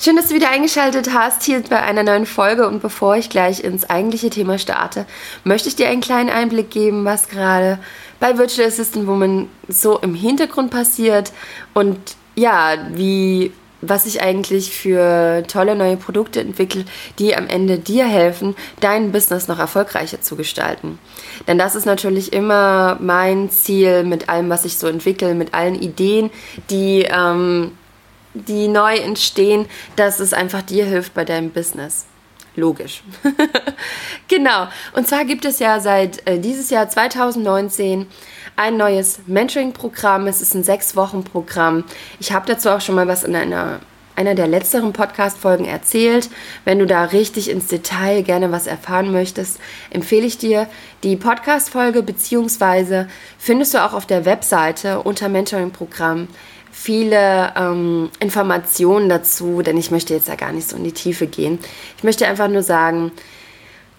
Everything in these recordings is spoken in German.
Schön, dass du wieder eingeschaltet hast hier bei einer neuen Folge. Und bevor ich gleich ins eigentliche Thema starte, möchte ich dir einen kleinen Einblick geben, was gerade bei Virtual Assistant Woman so im Hintergrund passiert und ja, wie was ich eigentlich für tolle neue Produkte entwickle, die am Ende dir helfen, dein Business noch erfolgreicher zu gestalten. Denn das ist natürlich immer mein Ziel mit allem, was ich so entwickle, mit allen Ideen, die ähm, die neu entstehen, dass es einfach dir hilft bei deinem Business. Logisch. genau. Und zwar gibt es ja seit äh, dieses Jahr 2019 ein neues Mentoring-Programm. Es ist ein Sechs-Wochen-Programm. Ich habe dazu auch schon mal was in einer, einer der letzteren Podcast-Folgen erzählt. Wenn du da richtig ins Detail gerne was erfahren möchtest, empfehle ich dir die Podcast-Folge, beziehungsweise findest du auch auf der Webseite unter Mentoring-Programm viele ähm, Informationen dazu, denn ich möchte jetzt ja gar nicht so in die Tiefe gehen. Ich möchte einfach nur sagen,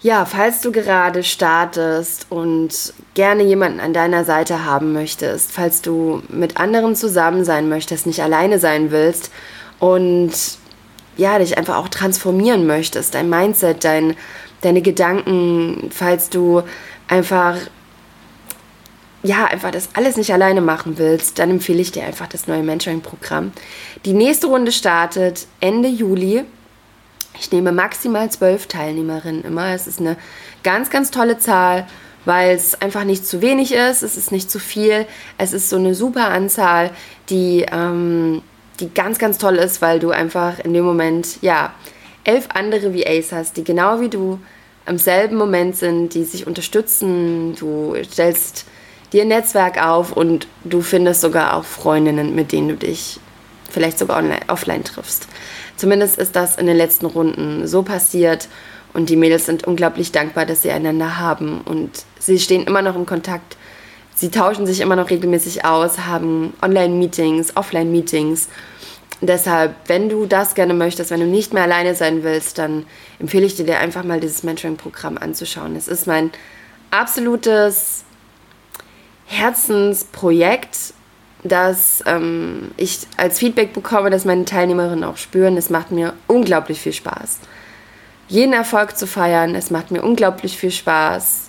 ja, falls du gerade startest und gerne jemanden an deiner Seite haben möchtest, falls du mit anderen zusammen sein möchtest, nicht alleine sein willst und ja, dich einfach auch transformieren möchtest, dein Mindset, dein, deine Gedanken, falls du einfach ja, einfach das alles nicht alleine machen willst, dann empfehle ich dir einfach das neue Mentoring-Programm. Die nächste Runde startet Ende Juli. Ich nehme maximal zwölf Teilnehmerinnen immer. Es ist eine ganz, ganz tolle Zahl, weil es einfach nicht zu wenig ist, es ist nicht zu viel. Es ist so eine super Anzahl, die, ähm, die ganz, ganz toll ist, weil du einfach in dem Moment, ja, elf andere VAs hast, die genau wie du am selben Moment sind, die sich unterstützen. Du stellst dir ein Netzwerk auf und du findest sogar auch Freundinnen, mit denen du dich vielleicht sogar online, offline triffst. Zumindest ist das in den letzten Runden so passiert und die Mädels sind unglaublich dankbar, dass sie einander haben und sie stehen immer noch in Kontakt. Sie tauschen sich immer noch regelmäßig aus, haben Online-Meetings, Offline-Meetings. Deshalb, wenn du das gerne möchtest, wenn du nicht mehr alleine sein willst, dann empfehle ich dir, einfach mal dieses Mentoring-Programm anzuschauen. Es ist mein absolutes Herzensprojekt, das ähm, ich als Feedback bekomme, dass meine Teilnehmerinnen auch spüren. Es macht mir unglaublich viel Spaß. Jeden Erfolg zu feiern, es macht mir unglaublich viel Spaß.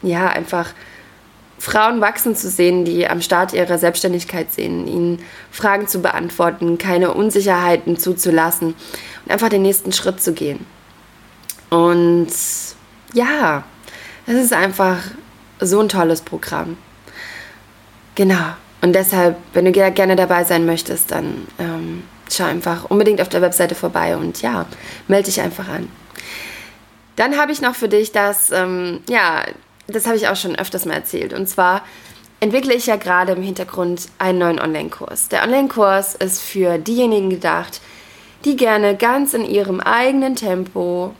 Ja, einfach Frauen wachsen zu sehen, die am Start ihrer Selbstständigkeit sehen, ihnen Fragen zu beantworten, keine Unsicherheiten zuzulassen und einfach den nächsten Schritt zu gehen. Und ja, es ist einfach so ein tolles Programm. Genau. Und deshalb, wenn du gerne dabei sein möchtest, dann ähm, schau einfach unbedingt auf der Webseite vorbei und ja, melde dich einfach an. Dann habe ich noch für dich das, ähm, ja, das habe ich auch schon öfters mal erzählt. Und zwar entwickle ich ja gerade im Hintergrund einen neuen Online-Kurs. Der Online-Kurs ist für diejenigen gedacht, die gerne ganz in ihrem eigenen Tempo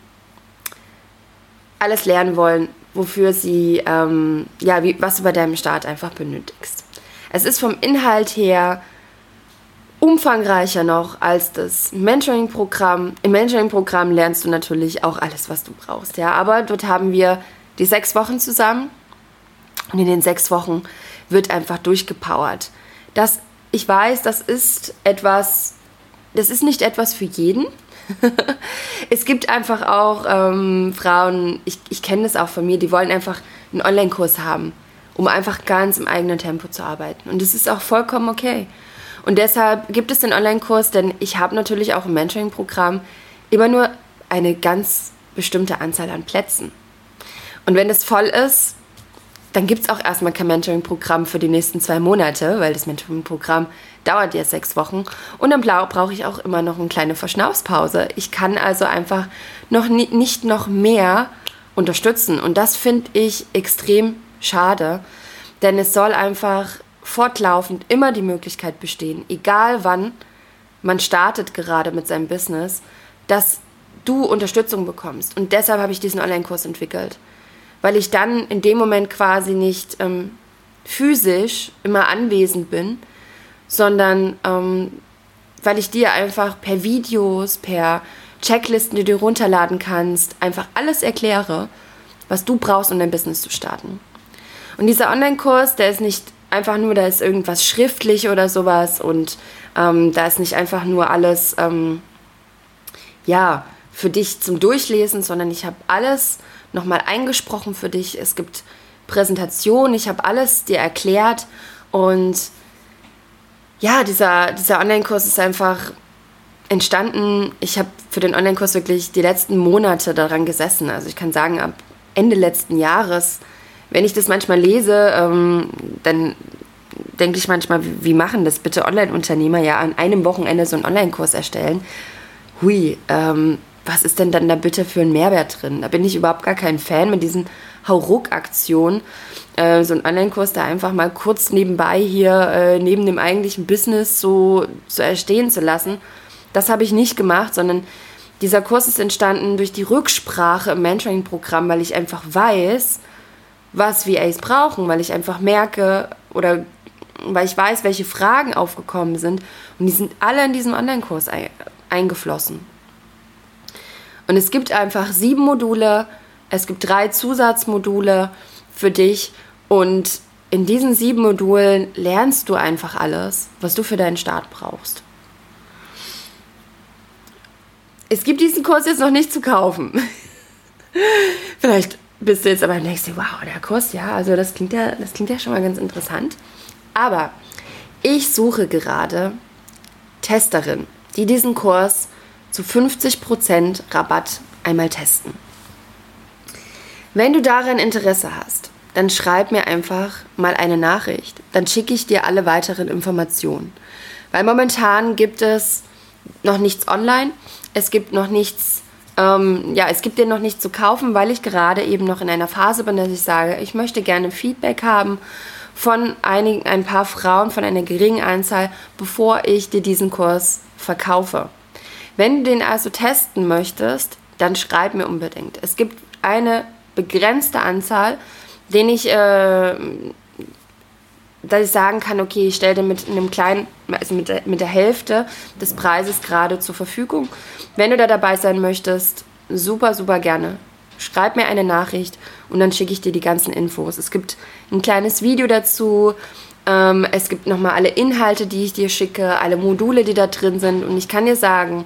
alles lernen wollen, wofür sie, ähm, ja, wie, was du bei deinem Start einfach benötigst. Es ist vom Inhalt her umfangreicher noch als das Mentoring-Programm. Im Mentoring-Programm lernst du natürlich auch alles, was du brauchst, ja. Aber dort haben wir die sechs Wochen zusammen und in den sechs Wochen wird einfach durchgepowert. Das, ich weiß, das ist etwas, das ist nicht etwas für jeden. es gibt einfach auch ähm, Frauen, ich, ich kenne das auch von mir, die wollen einfach einen Online-Kurs haben, um einfach ganz im eigenen Tempo zu arbeiten. Und das ist auch vollkommen okay. Und deshalb gibt es den Online-Kurs, denn ich habe natürlich auch im Mentoring-Programm immer nur eine ganz bestimmte Anzahl an Plätzen. Und wenn es voll ist, dann gibt es auch erstmal kein Mentoring-Programm für die nächsten zwei Monate, weil das Mentoring-Programm dauert ja sechs Wochen. Und dann brauche ich auch immer noch eine kleine Verschnaufspause. Ich kann also einfach noch nie, nicht noch mehr unterstützen. Und das finde ich extrem schade, denn es soll einfach fortlaufend immer die Möglichkeit bestehen, egal wann man startet gerade mit seinem Business, dass du Unterstützung bekommst. Und deshalb habe ich diesen Online-Kurs entwickelt weil ich dann in dem Moment quasi nicht ähm, physisch immer anwesend bin, sondern ähm, weil ich dir einfach per Videos, per Checklisten, die du runterladen kannst, einfach alles erkläre, was du brauchst, um dein Business zu starten. Und dieser Online-Kurs, der ist nicht einfach nur, da ist irgendwas schriftlich oder sowas und ähm, da ist nicht einfach nur alles, ähm, ja, für dich zum Durchlesen, sondern ich habe alles nochmal eingesprochen für dich. Es gibt Präsentationen, ich habe alles dir erklärt und ja, dieser, dieser Online-Kurs ist einfach entstanden. Ich habe für den Online-Kurs wirklich die letzten Monate daran gesessen. Also ich kann sagen, ab Ende letzten Jahres, wenn ich das manchmal lese, ähm, dann denke ich manchmal, wie, machen das bitte Online-Unternehmer ja an einem Wochenende so einen Online-Kurs erstellen? Hui, ähm, was ist denn dann da bitte für ein Mehrwert drin? Da bin ich überhaupt gar kein Fan mit diesen Hauruck-Aktionen. Äh, so ein Online-Kurs, da einfach mal kurz nebenbei hier, äh, neben dem eigentlichen Business so, so erstehen zu lassen. Das habe ich nicht gemacht, sondern dieser Kurs ist entstanden durch die Rücksprache im Mentoring-Programm, weil ich einfach weiß, was VAs brauchen, weil ich einfach merke oder weil ich weiß, welche Fragen aufgekommen sind. Und die sind alle in diesem Online-Kurs eingeflossen. Und es gibt einfach sieben Module, es gibt drei Zusatzmodule für dich und in diesen sieben Modulen lernst du einfach alles, was du für deinen Start brauchst. Es gibt diesen Kurs jetzt noch nicht zu kaufen. Vielleicht bist du jetzt aber denkst du, wow, der Kurs, ja, also das klingt ja, das klingt ja schon mal ganz interessant. Aber ich suche gerade Testerin, die diesen Kurs zu 50% Rabatt einmal testen. Wenn du daran Interesse hast, dann schreib mir einfach mal eine Nachricht. Dann schicke ich dir alle weiteren Informationen. Weil momentan gibt es noch nichts online. Es gibt noch nichts, ähm, ja, es gibt dir noch nichts zu kaufen, weil ich gerade eben noch in einer Phase bin, dass ich sage, ich möchte gerne Feedback haben von einigen, ein paar Frauen, von einer geringen Anzahl, bevor ich dir diesen Kurs verkaufe. Wenn du den also testen möchtest, dann schreib mir unbedingt. Es gibt eine begrenzte Anzahl, den ich, äh, dass ich sagen kann, okay, ich stelle den mit einem kleinen, also mit der, mit der Hälfte des Preises gerade zur Verfügung. Wenn du da dabei sein möchtest, super, super gerne. Schreib mir eine Nachricht und dann schicke ich dir die ganzen Infos. Es gibt ein kleines Video dazu. Ähm, es gibt nochmal alle Inhalte, die ich dir schicke, alle Module, die da drin sind. Und ich kann dir sagen,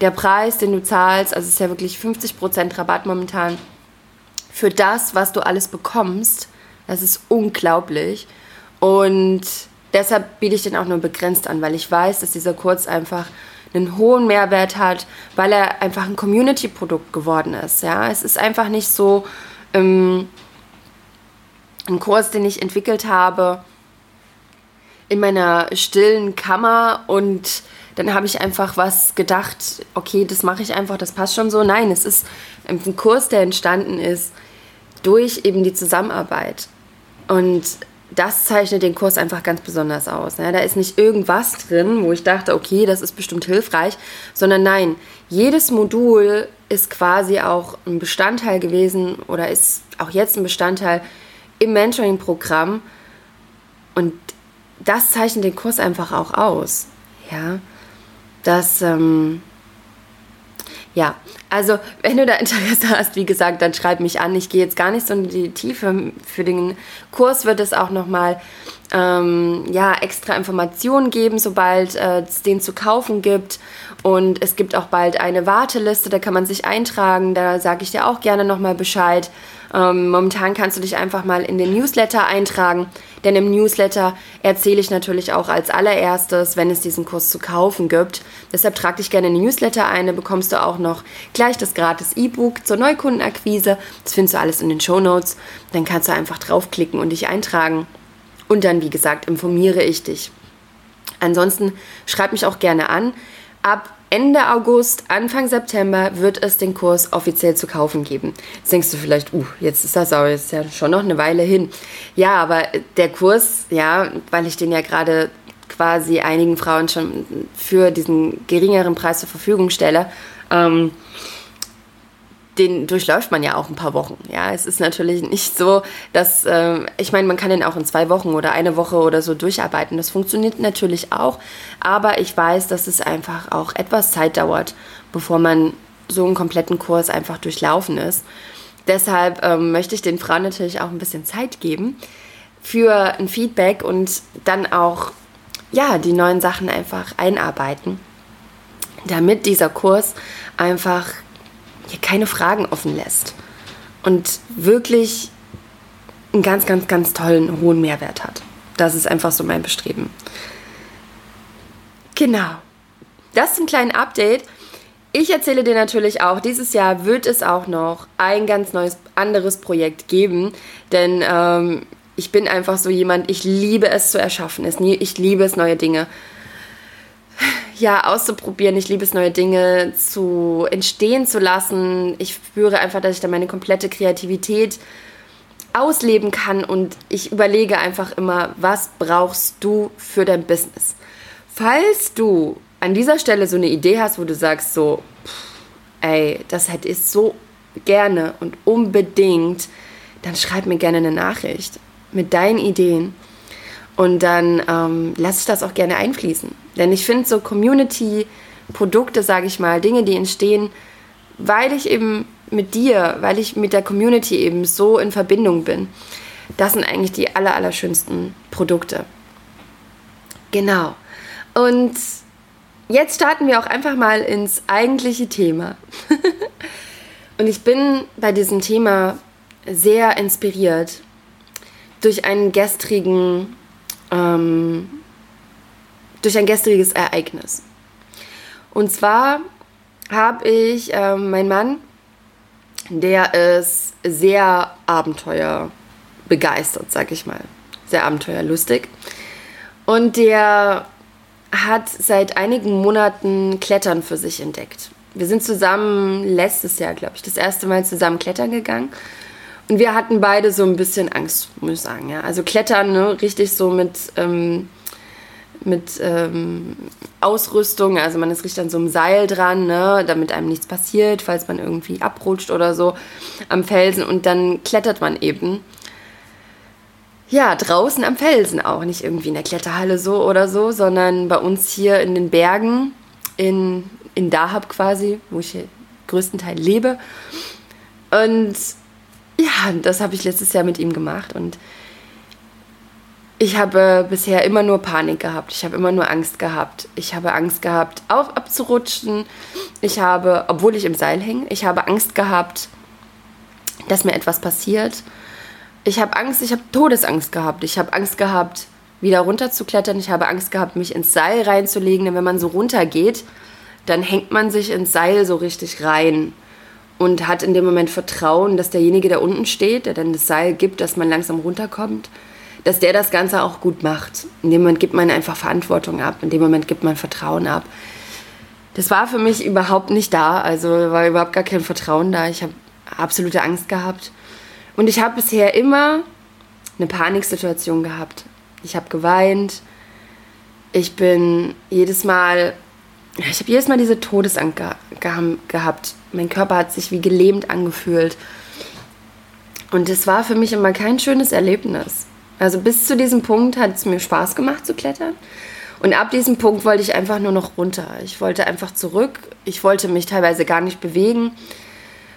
der Preis, den du zahlst, also es ist ja wirklich 50% Rabatt momentan, für das, was du alles bekommst, das ist unglaublich. Und deshalb biete ich den auch nur begrenzt an, weil ich weiß, dass dieser Kurs einfach einen hohen Mehrwert hat, weil er einfach ein Community-Produkt geworden ist. Ja, es ist einfach nicht so ähm, ein Kurs, den ich entwickelt habe in meiner stillen Kammer und dann habe ich einfach was gedacht, okay, das mache ich einfach, das passt schon so. Nein, es ist ein Kurs, der entstanden ist durch eben die Zusammenarbeit. Und das zeichnet den Kurs einfach ganz besonders aus. Ne? Da ist nicht irgendwas drin, wo ich dachte, okay, das ist bestimmt hilfreich, sondern nein, jedes Modul ist quasi auch ein Bestandteil gewesen oder ist auch jetzt ein Bestandteil im Mentoring-Programm. Und das zeichnet den Kurs einfach auch aus. Ja dass, ähm, ja, also wenn du da Interesse hast, wie gesagt, dann schreib mich an. Ich gehe jetzt gar nicht so in die Tiefe. Für den Kurs wird es auch nochmal ähm, ja, extra Informationen geben, sobald äh, es den zu kaufen gibt. Und es gibt auch bald eine Warteliste, da kann man sich eintragen. Da sage ich dir auch gerne nochmal Bescheid. Ähm, momentan kannst du dich einfach mal in den Newsletter eintragen, denn im Newsletter erzähle ich natürlich auch als allererstes, wenn es diesen Kurs zu kaufen gibt. Deshalb trag dich gerne in den Newsletter ein, da bekommst du auch noch gleich das gratis E-Book zur Neukundenakquise. Das findest du alles in den Show Notes. Dann kannst du einfach draufklicken und dich eintragen. Und dann, wie gesagt, informiere ich dich. Ansonsten schreib mich auch gerne an. Ab Ende August, Anfang September wird es den Kurs offiziell zu kaufen geben. Jetzt denkst du vielleicht, uh, jetzt ist das aber jetzt ja schon noch eine Weile hin. Ja, aber der Kurs, ja, weil ich den ja gerade quasi einigen Frauen schon für diesen geringeren Preis zur Verfügung stelle, ähm, den durchläuft man ja auch ein paar Wochen. Ja, es ist natürlich nicht so, dass, äh, ich meine, man kann den auch in zwei Wochen oder eine Woche oder so durcharbeiten. Das funktioniert natürlich auch, aber ich weiß, dass es einfach auch etwas Zeit dauert, bevor man so einen kompletten Kurs einfach durchlaufen ist. Deshalb ähm, möchte ich den Frauen natürlich auch ein bisschen Zeit geben. für ein Feedback und dann auch ja, die neuen Sachen einfach einarbeiten, damit dieser Kurs einfach hier keine Fragen offen lässt und wirklich einen ganz, ganz, ganz tollen, hohen Mehrwert hat. Das ist einfach so mein Bestreben. Genau. Das zum kleinen Update. Ich erzähle dir natürlich auch, dieses Jahr wird es auch noch ein ganz neues anderes Projekt geben, denn ähm, ich bin einfach so jemand, ich liebe es zu erschaffen, ich liebe es, neue Dinge ja, auszuprobieren. Ich liebe es, neue Dinge zu entstehen zu lassen. Ich spüre einfach, dass ich da meine komplette Kreativität ausleben kann und ich überlege einfach immer, was brauchst du für dein Business? Falls du an dieser Stelle so eine Idee hast, wo du sagst so, ey, das hätte ich so gerne und unbedingt, dann schreib mir gerne eine Nachricht mit deinen Ideen und dann ähm, lasse ich das auch gerne einfließen. Denn ich finde so Community-Produkte, sage ich mal, Dinge, die entstehen, weil ich eben mit dir, weil ich mit der Community eben so in Verbindung bin. Das sind eigentlich die aller, allerschönsten Produkte. Genau. Und jetzt starten wir auch einfach mal ins eigentliche Thema. Und ich bin bei diesem Thema sehr inspiriert durch einen gestrigen ähm, durch ein gestriges Ereignis. Und zwar habe ich äh, meinen Mann, der ist sehr abenteuerbegeistert, sag ich mal. Sehr abenteuerlustig. Und der hat seit einigen Monaten Klettern für sich entdeckt. Wir sind zusammen letztes Jahr, glaube ich, das erste Mal zusammen klettern gegangen. Und wir hatten beide so ein bisschen Angst, muss ich sagen. Ja. Also Klettern, ne, richtig so mit, ähm, mit ähm, Ausrüstung. Also man ist richtig an so einem Seil dran, ne, damit einem nichts passiert, falls man irgendwie abrutscht oder so am Felsen. Und dann klettert man eben. Ja, draußen am Felsen auch. Nicht irgendwie in der Kletterhalle so oder so, sondern bei uns hier in den Bergen, in, in Dahab quasi, wo ich hier größtenteils lebe. Und ja, das habe ich letztes Jahr mit ihm gemacht und ich habe bisher immer nur Panik gehabt. Ich habe immer nur Angst gehabt. Ich habe Angst gehabt, auf, abzurutschen. Ich habe, obwohl ich im Seil hänge, ich habe Angst gehabt, dass mir etwas passiert. Ich habe Angst, ich habe Todesangst gehabt. Ich habe Angst gehabt, wieder runterzuklettern. Ich habe Angst gehabt, mich ins Seil reinzulegen. Denn wenn man so runtergeht, dann hängt man sich ins Seil so richtig rein und hat in dem Moment Vertrauen, dass derjenige, der unten steht, der dann das Seil gibt, dass man langsam runterkommt, dass der das Ganze auch gut macht. In dem Moment gibt man einfach Verantwortung ab, in dem Moment gibt man Vertrauen ab. Das war für mich überhaupt nicht da, also war überhaupt gar kein Vertrauen da. Ich habe absolute Angst gehabt. Und ich habe bisher immer eine Paniksituation gehabt. Ich habe geweint. Ich bin jedes Mal ich habe jedes Mal diese Todesangst ge gehabt. Mein Körper hat sich wie gelähmt angefühlt. Und es war für mich immer kein schönes Erlebnis. Also bis zu diesem Punkt hat es mir Spaß gemacht zu klettern. Und ab diesem Punkt wollte ich einfach nur noch runter. Ich wollte einfach zurück. Ich wollte mich teilweise gar nicht bewegen.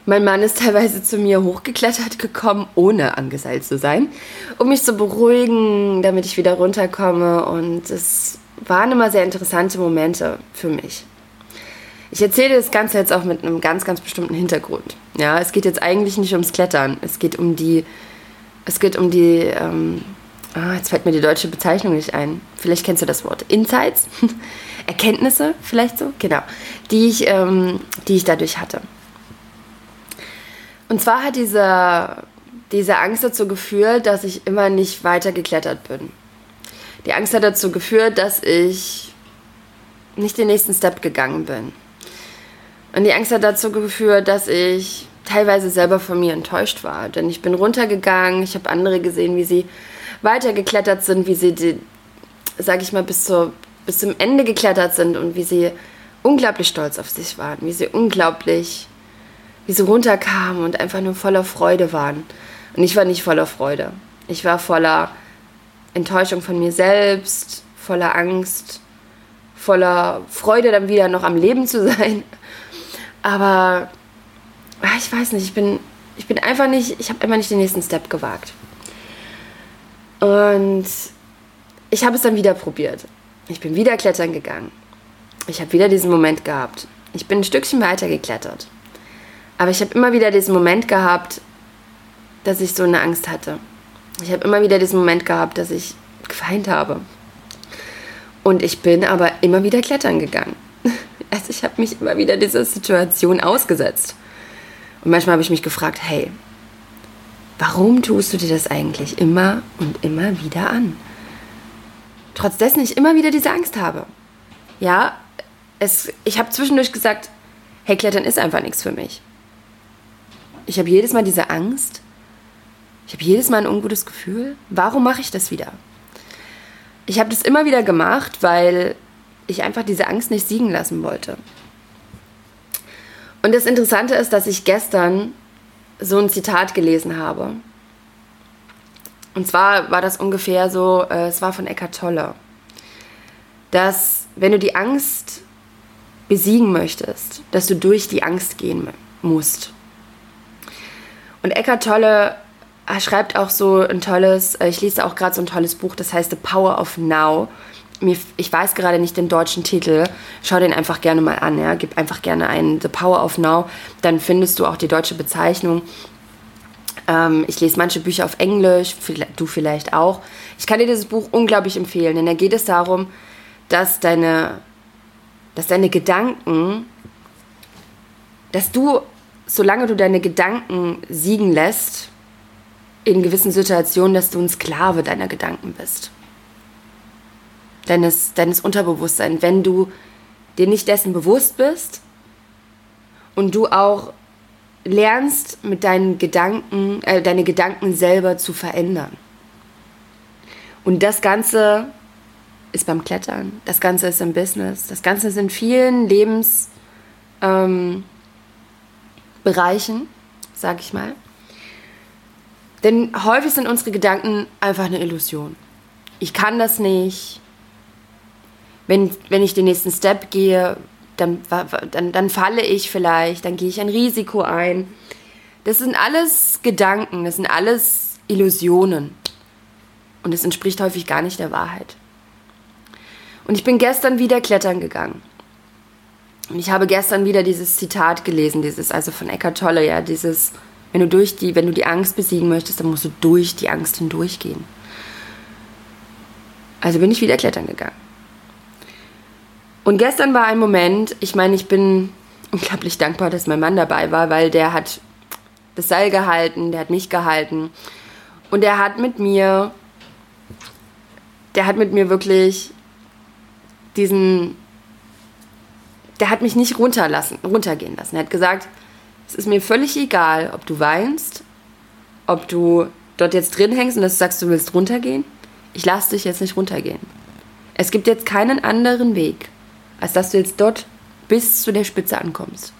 Mein Mann ist teilweise zu mir hochgeklettert gekommen, ohne angeseilt zu sein, um mich zu beruhigen, damit ich wieder runterkomme. Und es waren immer sehr interessante Momente für mich. Ich erzähle das Ganze jetzt auch mit einem ganz, ganz bestimmten Hintergrund. Ja, es geht jetzt eigentlich nicht ums Klettern. Es geht um die, es geht um die, ähm, ah, jetzt fällt mir die deutsche Bezeichnung nicht ein. Vielleicht kennst du das Wort. Insights, Erkenntnisse, vielleicht so, genau, die ich, ähm, die ich dadurch hatte. Und zwar hat diese, diese Angst dazu geführt, dass ich immer nicht weiter geklettert bin. Die Angst hat dazu geführt, dass ich nicht den nächsten Step gegangen bin. Und die Angst hat dazu geführt, dass ich teilweise selber von mir enttäuscht war. Denn ich bin runtergegangen, ich habe andere gesehen, wie sie weitergeklettert sind, wie sie, die, sag ich mal, bis, zur, bis zum Ende geklettert sind und wie sie unglaublich stolz auf sich waren, wie sie unglaublich, wie sie runterkamen und einfach nur voller Freude waren. Und ich war nicht voller Freude. Ich war voller Enttäuschung von mir selbst, voller Angst, voller Freude, dann wieder noch am Leben zu sein. Aber ich weiß nicht, ich bin, ich bin einfach nicht, ich habe einfach nicht den nächsten Step gewagt. Und ich habe es dann wieder probiert. Ich bin wieder klettern gegangen. Ich habe wieder diesen Moment gehabt. Ich bin ein Stückchen weiter geklettert. Aber ich habe immer wieder diesen Moment gehabt, dass ich so eine Angst hatte. Ich habe immer wieder diesen Moment gehabt, dass ich geweint habe. Und ich bin aber immer wieder klettern gegangen. Also ich habe mich immer wieder dieser Situation ausgesetzt. Und manchmal habe ich mich gefragt, hey, warum tust du dir das eigentlich immer und immer wieder an? Trotz dessen ich immer wieder diese Angst habe. Ja, es, ich habe zwischendurch gesagt, hey, Klettern ist einfach nichts für mich. Ich habe jedes Mal diese Angst. Ich habe jedes Mal ein ungutes Gefühl. Warum mache ich das wieder? Ich habe das immer wieder gemacht, weil ich einfach diese Angst nicht siegen lassen wollte. Und das Interessante ist, dass ich gestern so ein Zitat gelesen habe. Und zwar war das ungefähr so, äh, es war von Eckhart Tolle, dass wenn du die Angst besiegen möchtest, dass du durch die Angst gehen musst. Und Eckhart Tolle schreibt auch so ein tolles, äh, ich lese auch gerade so ein tolles Buch, das heißt The Power of Now. Mir, ich weiß gerade nicht den deutschen Titel. Schau den einfach gerne mal an. Ja? Gib einfach gerne ein The Power of Now. Dann findest du auch die deutsche Bezeichnung. Ähm, ich lese manche Bücher auf Englisch, du vielleicht auch. Ich kann dir dieses Buch unglaublich empfehlen, denn da geht es darum, dass deine, dass deine Gedanken, dass du, solange du deine Gedanken siegen lässt, in gewissen Situationen, dass du ein Sklave deiner Gedanken bist. Deines, deines Unterbewusstseins. Wenn du dir nicht dessen bewusst bist und du auch lernst, mit deinen Gedanken, äh, deine Gedanken selber zu verändern. Und das Ganze ist beim Klettern, das Ganze ist im Business, das Ganze ist in vielen Lebensbereichen, ähm, sag ich mal. Denn häufig sind unsere Gedanken einfach eine Illusion. Ich kann das nicht. Wenn, wenn ich den nächsten Step gehe, dann, dann, dann falle ich vielleicht, dann gehe ich ein Risiko ein. Das sind alles Gedanken, das sind alles Illusionen. Und es entspricht häufig gar nicht der Wahrheit. Und ich bin gestern wieder klettern gegangen. Und ich habe gestern wieder dieses Zitat gelesen, dieses, also von Eckhart Tolle, ja, dieses, wenn du durch die, wenn du die Angst besiegen möchtest, dann musst du durch die Angst hindurchgehen. Also bin ich wieder klettern gegangen. Und gestern war ein Moment, ich meine, ich bin unglaublich dankbar, dass mein Mann dabei war, weil der hat das Seil gehalten, der hat mich gehalten und der hat mit mir, der hat mit mir wirklich diesen, der hat mich nicht runterlassen, runtergehen lassen. Er hat gesagt, es ist mir völlig egal, ob du weinst, ob du dort jetzt drin hängst und dass du sagst, du willst runtergehen. Ich lasse dich jetzt nicht runtergehen. Es gibt jetzt keinen anderen Weg, als dass du jetzt dort bis zu der Spitze ankommst.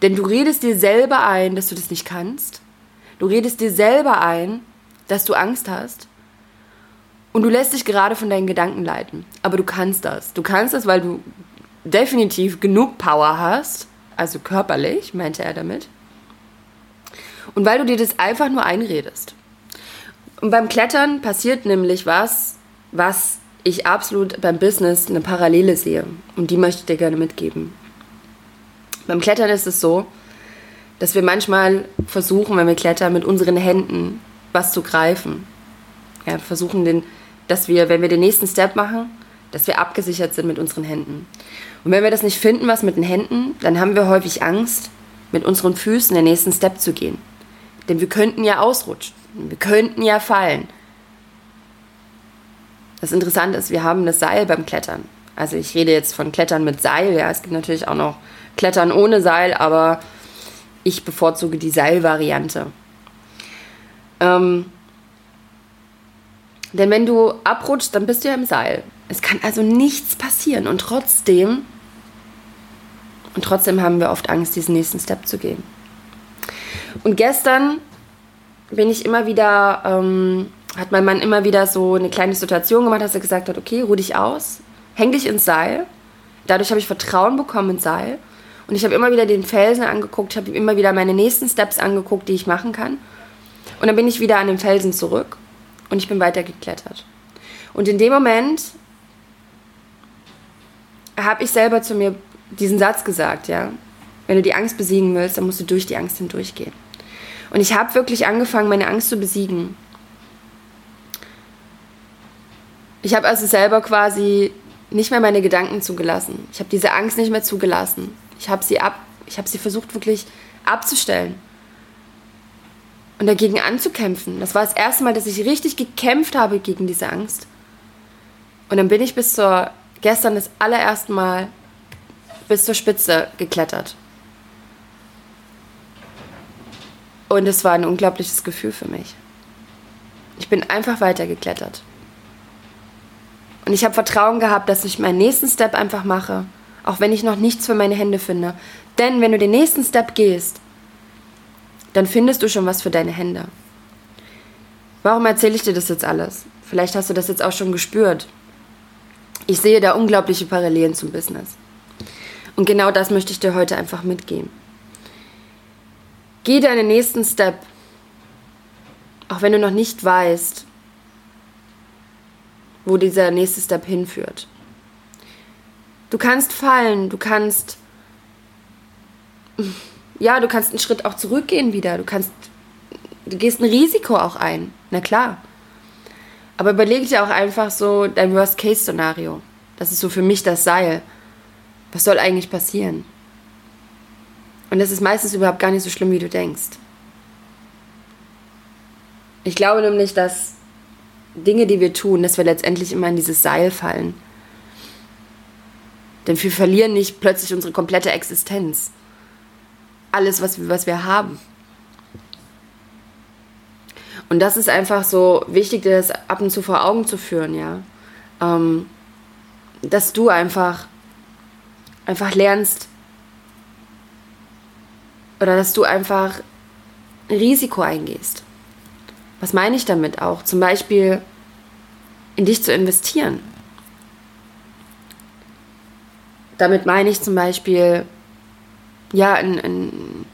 Denn du redest dir selber ein, dass du das nicht kannst. Du redest dir selber ein, dass du Angst hast. Und du lässt dich gerade von deinen Gedanken leiten. Aber du kannst das. Du kannst das, weil du definitiv genug Power hast, also körperlich, meinte er damit. Und weil du dir das einfach nur einredest. Und beim Klettern passiert nämlich was, was ich absolut beim Business eine Parallele sehe. Und die möchte ich dir gerne mitgeben. Beim Klettern ist es so, dass wir manchmal versuchen, wenn wir klettern, mit unseren Händen was zu greifen. Ja, versuchen, den, dass wir, wenn wir den nächsten Step machen, dass wir abgesichert sind mit unseren Händen. Und wenn wir das nicht finden, was mit den Händen, dann haben wir häufig Angst, mit unseren Füßen den nächsten Step zu gehen. Denn wir könnten ja ausrutschen. Wir könnten ja fallen. Das Interessante ist, wir haben das Seil beim Klettern. Also ich rede jetzt von Klettern mit Seil. Ja, es gibt natürlich auch noch Klettern ohne Seil, aber ich bevorzuge die Seilvariante. Ähm, denn wenn du abrutschst, dann bist du ja im Seil. Es kann also nichts passieren und trotzdem und trotzdem haben wir oft Angst, diesen nächsten Step zu gehen. Und gestern bin ich immer wieder, ähm, hat mein Mann immer wieder so eine kleine Situation gemacht, dass er gesagt hat, okay, ruh dich aus, häng dich ins Seil. Dadurch habe ich Vertrauen bekommen ins Seil. Und ich habe immer wieder den Felsen angeguckt, habe immer wieder meine nächsten Steps angeguckt, die ich machen kann. Und dann bin ich wieder an den Felsen zurück und ich bin weitergeklettert. Und in dem Moment habe ich selber zu mir diesen Satz gesagt, ja. Wenn du die Angst besiegen willst, dann musst du durch die Angst hindurchgehen. Und ich habe wirklich angefangen, meine Angst zu besiegen. Ich habe also selber quasi nicht mehr meine Gedanken zugelassen. Ich habe diese Angst nicht mehr zugelassen. Ich habe sie ab, ich habe sie versucht wirklich abzustellen und dagegen anzukämpfen. Das war das erste Mal, dass ich richtig gekämpft habe gegen diese Angst. Und dann bin ich bis zur gestern das allererste Mal bis zur Spitze geklettert. Und es war ein unglaubliches Gefühl für mich. Ich bin einfach weitergeklettert. Und ich habe Vertrauen gehabt, dass ich meinen nächsten Step einfach mache, auch wenn ich noch nichts für meine Hände finde. Denn wenn du den nächsten Step gehst, dann findest du schon was für deine Hände. Warum erzähle ich dir das jetzt alles? Vielleicht hast du das jetzt auch schon gespürt. Ich sehe da unglaubliche Parallelen zum Business. Und genau das möchte ich dir heute einfach mitgeben. Geh deinen nächsten Step, auch wenn du noch nicht weißt, wo dieser nächste Step hinführt. Du kannst fallen, du kannst ja, du kannst einen Schritt auch zurückgehen wieder. Du kannst, du gehst ein Risiko auch ein. Na klar. Aber überleg dir auch einfach so dein Worst-Case-Szenario. Das ist so für mich das Seil. Was soll eigentlich passieren? Und das ist meistens überhaupt gar nicht so schlimm, wie du denkst. Ich glaube nämlich, dass Dinge, die wir tun, dass wir letztendlich immer in dieses Seil fallen. Denn wir verlieren nicht plötzlich unsere komplette Existenz alles, was wir, was wir haben. Und das ist einfach so wichtig, das ab und zu vor Augen zu führen, ja. Ähm, dass du einfach, einfach lernst, oder dass du einfach ein Risiko eingehst. Was meine ich damit auch? Zum Beispiel in dich zu investieren. Damit meine ich zum Beispiel ja, ein, ein,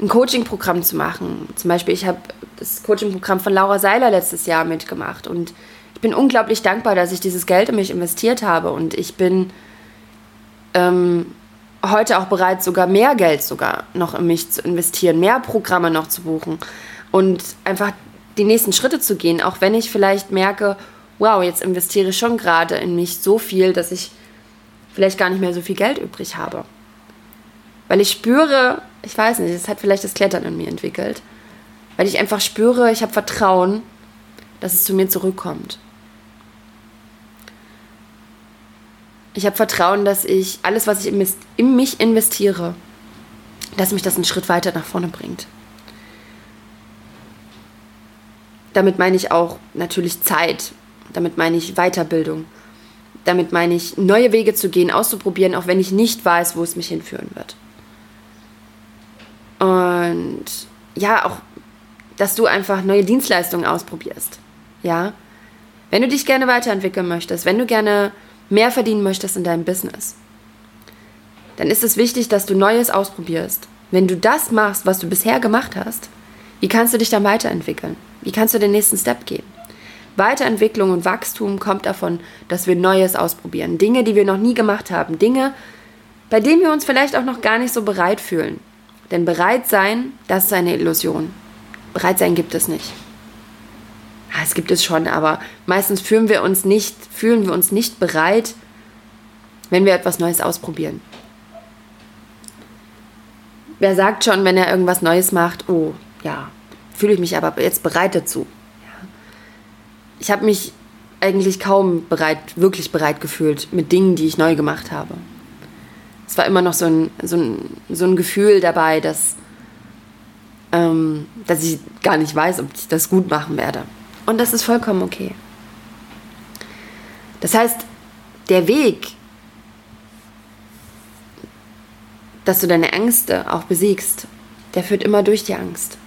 ein Coaching-Programm zu machen. Zum Beispiel, ich habe das Coaching-Programm von Laura Seiler letztes Jahr mitgemacht und ich bin unglaublich dankbar, dass ich dieses Geld in mich investiert habe und ich bin ähm, heute auch bereit, sogar mehr Geld sogar noch in mich zu investieren, mehr Programme noch zu buchen und einfach die nächsten Schritte zu gehen, auch wenn ich vielleicht merke, wow, jetzt investiere ich schon gerade in mich so viel, dass ich vielleicht gar nicht mehr so viel Geld übrig habe. Weil ich spüre, ich weiß nicht, es hat vielleicht das Klettern in mir entwickelt. Weil ich einfach spüre, ich habe Vertrauen, dass es zu mir zurückkommt. Ich habe Vertrauen, dass ich alles, was ich in mich investiere, dass mich das einen Schritt weiter nach vorne bringt. Damit meine ich auch natürlich Zeit. Damit meine ich Weiterbildung. Damit meine ich neue Wege zu gehen, auszuprobieren, auch wenn ich nicht weiß, wo es mich hinführen wird. Und ja, auch, dass du einfach neue Dienstleistungen ausprobierst. Ja. Wenn du dich gerne weiterentwickeln möchtest, wenn du gerne mehr verdienen möchtest in deinem Business, dann ist es wichtig, dass du Neues ausprobierst. Wenn du das machst, was du bisher gemacht hast, wie kannst du dich dann weiterentwickeln? Wie kannst du den nächsten Step gehen? Weiterentwicklung und Wachstum kommt davon, dass wir Neues ausprobieren. Dinge, die wir noch nie gemacht haben. Dinge, bei denen wir uns vielleicht auch noch gar nicht so bereit fühlen. Denn bereit sein, das ist eine Illusion. Bereit sein gibt es nicht. Es gibt es schon, aber meistens fühlen wir uns nicht, fühlen wir uns nicht bereit, wenn wir etwas Neues ausprobieren. Wer sagt schon, wenn er irgendwas Neues macht, oh ja, fühle ich mich aber jetzt bereit dazu. Ja. Ich habe mich eigentlich kaum bereit, wirklich bereit gefühlt mit Dingen, die ich neu gemacht habe es war immer noch so ein, so ein, so ein Gefühl dabei, dass, ähm, dass ich gar nicht weiß, ob ich das gut machen werde. Und das ist vollkommen okay. Das heißt, der Weg, dass du deine Ängste auch besiegst, der führt immer durch die Angst.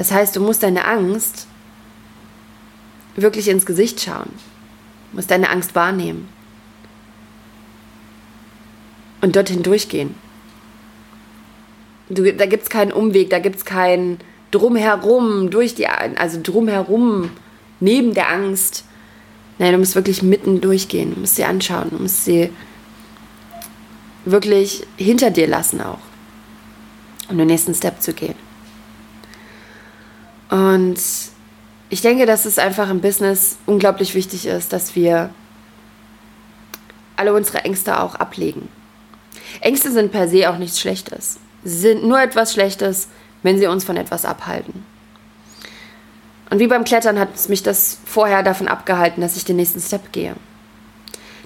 Das heißt, du musst deine Angst wirklich ins Gesicht schauen. Du musst deine Angst wahrnehmen und dorthin durchgehen. Du, da gibt es keinen Umweg, da gibt es kein drumherum, durch die, also drumherum, neben der Angst. Nein, du musst wirklich mitten durchgehen, du musst sie anschauen, du musst sie wirklich hinter dir lassen auch, um den nächsten Step zu gehen. Und ich denke, dass es einfach im Business unglaublich wichtig ist, dass wir alle unsere Ängste auch ablegen. Ängste sind per se auch nichts Schlechtes. Sie sind nur etwas Schlechtes, wenn sie uns von etwas abhalten. Und wie beim Klettern hat mich das vorher davon abgehalten, dass ich den nächsten Step gehe.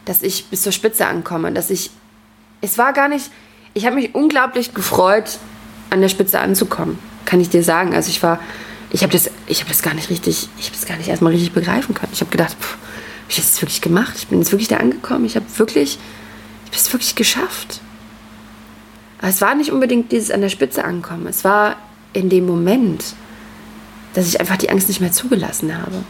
Dass ich bis zur Spitze ankomme, dass ich es war gar nicht ich habe mich unglaublich gefreut an der Spitze anzukommen, kann ich dir sagen. Also ich war ich habe das habe das gar nicht richtig, ich habe das gar nicht erstmal richtig begreifen können. Ich habe gedacht, pff, habe ich das wirklich gemacht? Ich bin jetzt wirklich da angekommen. Ich habe wirklich ich habe es wirklich geschafft. Aber es war nicht unbedingt dieses an der Spitze ankommen. Es war in dem Moment, dass ich einfach die Angst nicht mehr zugelassen habe.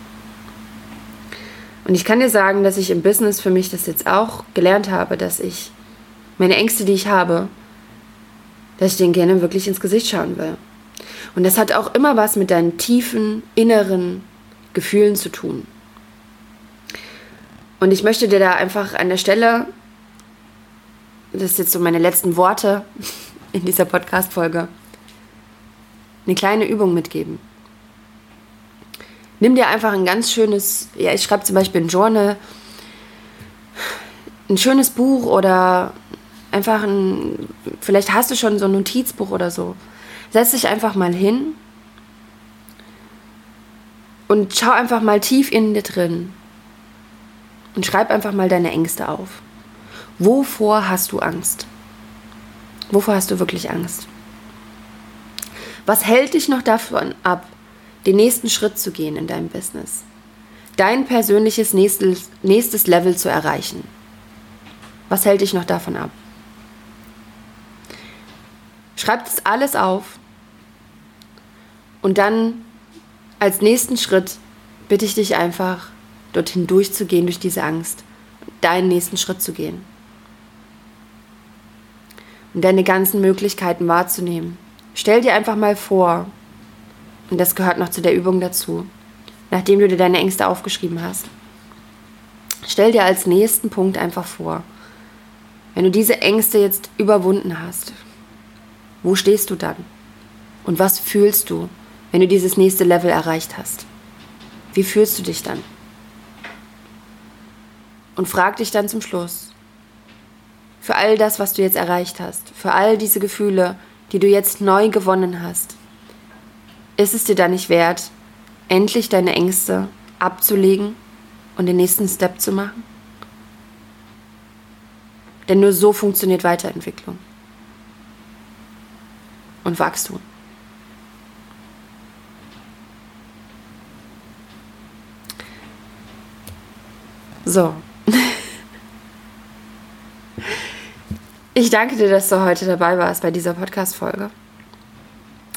Und ich kann dir sagen, dass ich im Business für mich das jetzt auch gelernt habe, dass ich meine Ängste, die ich habe, dass ich denen gerne wirklich ins Gesicht schauen will. Und das hat auch immer was mit deinen tiefen, inneren Gefühlen zu tun. Und ich möchte dir da einfach an der Stelle, das ist jetzt so meine letzten Worte in dieser Podcast-Folge, eine kleine Übung mitgeben. Nimm dir einfach ein ganz schönes, ja, ich schreibe zum Beispiel ein Journal, ein schönes Buch oder einfach ein, vielleicht hast du schon so ein Notizbuch oder so. Setz dich einfach mal hin und schau einfach mal tief in dir drin und schreib einfach mal deine Ängste auf. Wovor hast du Angst? Wovor hast du wirklich Angst? Was hält dich noch davon ab, den nächsten Schritt zu gehen in deinem Business? Dein persönliches nächstes, nächstes Level zu erreichen? Was hält dich noch davon ab? Schreib das alles auf und dann als nächsten Schritt bitte ich dich einfach, dorthin durchzugehen, durch diese Angst, deinen nächsten Schritt zu gehen. Und deine ganzen Möglichkeiten wahrzunehmen. Stell dir einfach mal vor, und das gehört noch zu der Übung dazu, nachdem du dir deine Ängste aufgeschrieben hast. Stell dir als nächsten Punkt einfach vor, wenn du diese Ängste jetzt überwunden hast, wo stehst du dann? Und was fühlst du, wenn du dieses nächste Level erreicht hast? Wie fühlst du dich dann? Und frag dich dann zum Schluss, für all das, was du jetzt erreicht hast, für all diese Gefühle, die du jetzt neu gewonnen hast, ist es dir dann nicht wert, endlich deine Ängste abzulegen und den nächsten Step zu machen? Denn nur so funktioniert Weiterentwicklung und Wachstum. So. Ich danke dir, dass du heute dabei warst bei dieser Podcast-Folge.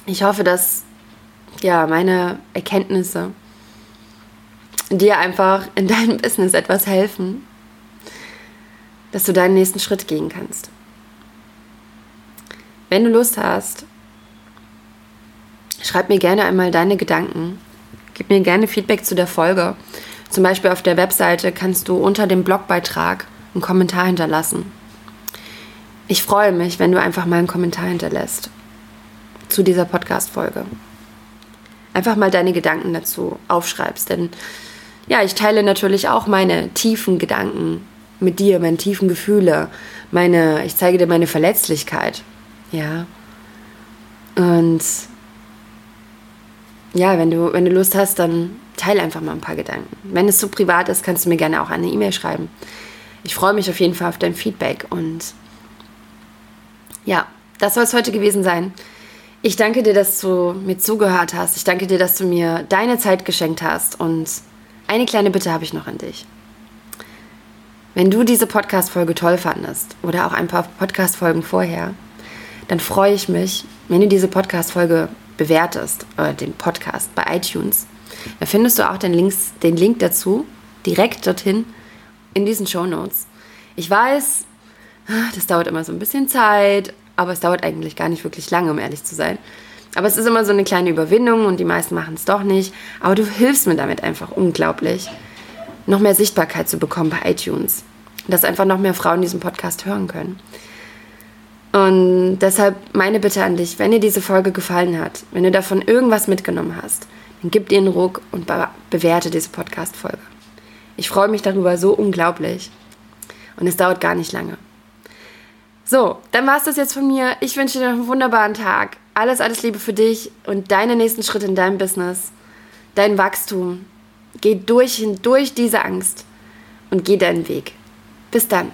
Ich hoffe, dass ja, meine Erkenntnisse dir einfach in deinem Business etwas helfen, dass du deinen nächsten Schritt gehen kannst. Wenn du Lust hast, schreib mir gerne einmal deine Gedanken. Gib mir gerne Feedback zu der Folge. Zum Beispiel auf der Webseite kannst du unter dem Blogbeitrag einen Kommentar hinterlassen. Ich freue mich, wenn du einfach mal einen Kommentar hinterlässt zu dieser Podcast-Folge einfach mal deine Gedanken dazu aufschreibst. Denn ja, ich teile natürlich auch meine tiefen Gedanken mit dir, meine tiefen Gefühle, meine, ich zeige dir meine Verletzlichkeit. Ja. Und ja, wenn du, wenn du Lust hast, dann teile einfach mal ein paar Gedanken. Wenn es zu so privat ist, kannst du mir gerne auch eine E-Mail schreiben. Ich freue mich auf jeden Fall auf dein Feedback und ja, das soll es heute gewesen sein. Ich danke dir, dass du mir zugehört hast. Ich danke dir, dass du mir deine Zeit geschenkt hast. Und eine kleine Bitte habe ich noch an dich. Wenn du diese Podcast-Folge toll fandest oder auch ein paar Podcast-Folgen vorher, dann freue ich mich, wenn du diese Podcast-Folge bewertest oder den Podcast bei iTunes. Da findest du auch den, Links, den Link dazu direkt dorthin in diesen Show Notes. Ich weiß, das dauert immer so ein bisschen Zeit aber es dauert eigentlich gar nicht wirklich lange, um ehrlich zu sein. Aber es ist immer so eine kleine Überwindung und die meisten machen es doch nicht. Aber du hilfst mir damit einfach unglaublich, noch mehr Sichtbarkeit zu bekommen bei iTunes. Dass einfach noch mehr Frauen diesen Podcast hören können. Und deshalb meine Bitte an dich, wenn dir diese Folge gefallen hat, wenn du davon irgendwas mitgenommen hast, dann gib dir einen Ruck und be bewerte diese Podcast-Folge. Ich freue mich darüber so unglaublich. Und es dauert gar nicht lange. So, dann war es das jetzt von mir. Ich wünsche dir einen wunderbaren Tag. Alles, alles Liebe für dich und deine nächsten Schritte in deinem Business. Dein Wachstum. Geh durch, durch diese Angst und geh deinen Weg. Bis dann.